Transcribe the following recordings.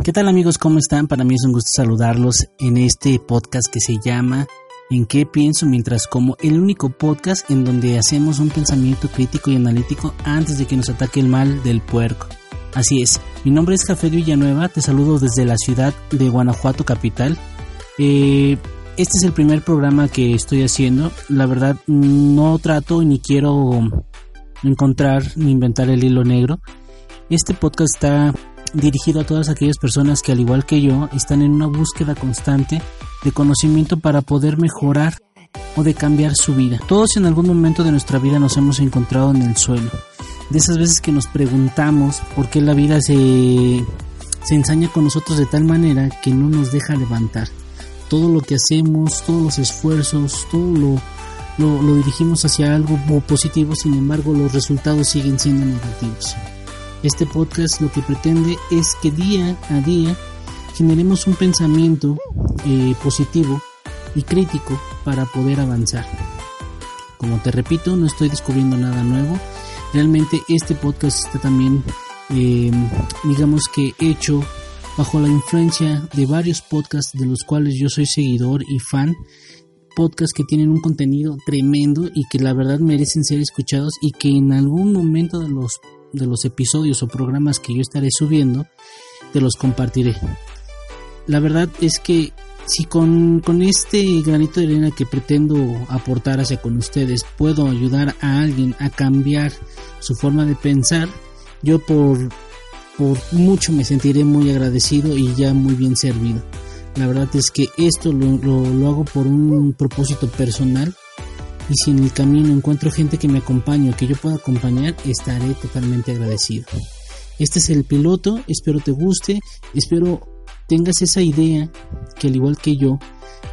¿Qué tal amigos? ¿Cómo están? Para mí es un gusto saludarlos en este podcast que se llama ¿En qué pienso mientras como? El único podcast en donde hacemos un pensamiento crítico y analítico antes de que nos ataque el mal del puerco. Así es, mi nombre es Jafé Villanueva, te saludo desde la ciudad de Guanajuato capital. Eh, este es el primer programa que estoy haciendo. La verdad no trato ni quiero encontrar ni inventar el hilo negro. Este podcast está dirigido a todas aquellas personas que al igual que yo están en una búsqueda constante de conocimiento para poder mejorar o de cambiar su vida. Todos en algún momento de nuestra vida nos hemos encontrado en el suelo. De esas veces que nos preguntamos por qué la vida se, se ensaña con nosotros de tal manera que no nos deja levantar. Todo lo que hacemos, todos los esfuerzos, todo lo, lo, lo dirigimos hacia algo positivo, sin embargo los resultados siguen siendo negativos. Este podcast lo que pretende es que día a día generemos un pensamiento eh, positivo y crítico para poder avanzar. Como te repito, no estoy descubriendo nada nuevo. Realmente este podcast está también, em, digamos que hecho bajo la influencia de varios podcasts de los cuales yo soy seguidor y fan. Podcasts que tienen un contenido tremendo y que la verdad merecen ser escuchados y que en algún momento de los de los episodios o programas que yo estaré subiendo, te los compartiré. La verdad es que si con, con este granito de arena que pretendo aportar hacia con ustedes puedo ayudar a alguien a cambiar su forma de pensar, yo por, por mucho me sentiré muy agradecido y ya muy bien servido. La verdad es que esto lo, lo hago por un propósito personal y si en el camino encuentro gente que me acompañe o que yo pueda acompañar, estaré totalmente agradecido. Este es el piloto, espero te guste, espero tengas esa idea que al igual que yo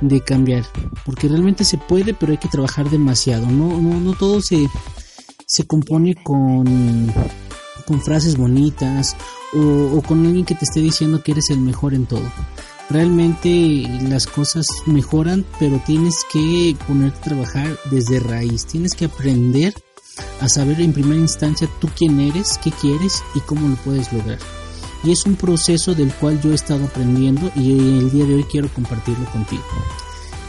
de cambiar, porque realmente se puede, pero hay que trabajar demasiado. No, no, no todo se, se compone con, con frases bonitas o, o con alguien que te esté diciendo que eres el mejor en todo realmente las cosas mejoran, pero tienes que ponerte a trabajar desde raíz, tienes que aprender a saber en primera instancia tú quién eres, qué quieres y cómo lo puedes lograr. Y es un proceso del cual yo he estado aprendiendo y el día de hoy quiero compartirlo contigo.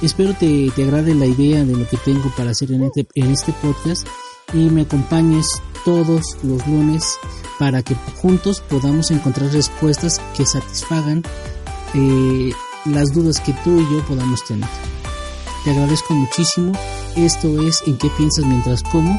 Espero te, te agrade la idea de lo que tengo para hacer en este, en este podcast y me acompañes todos los lunes para que juntos podamos encontrar respuestas que satisfagan eh, las dudas que tú y yo podamos tener. Te agradezco muchísimo. Esto es En qué piensas mientras como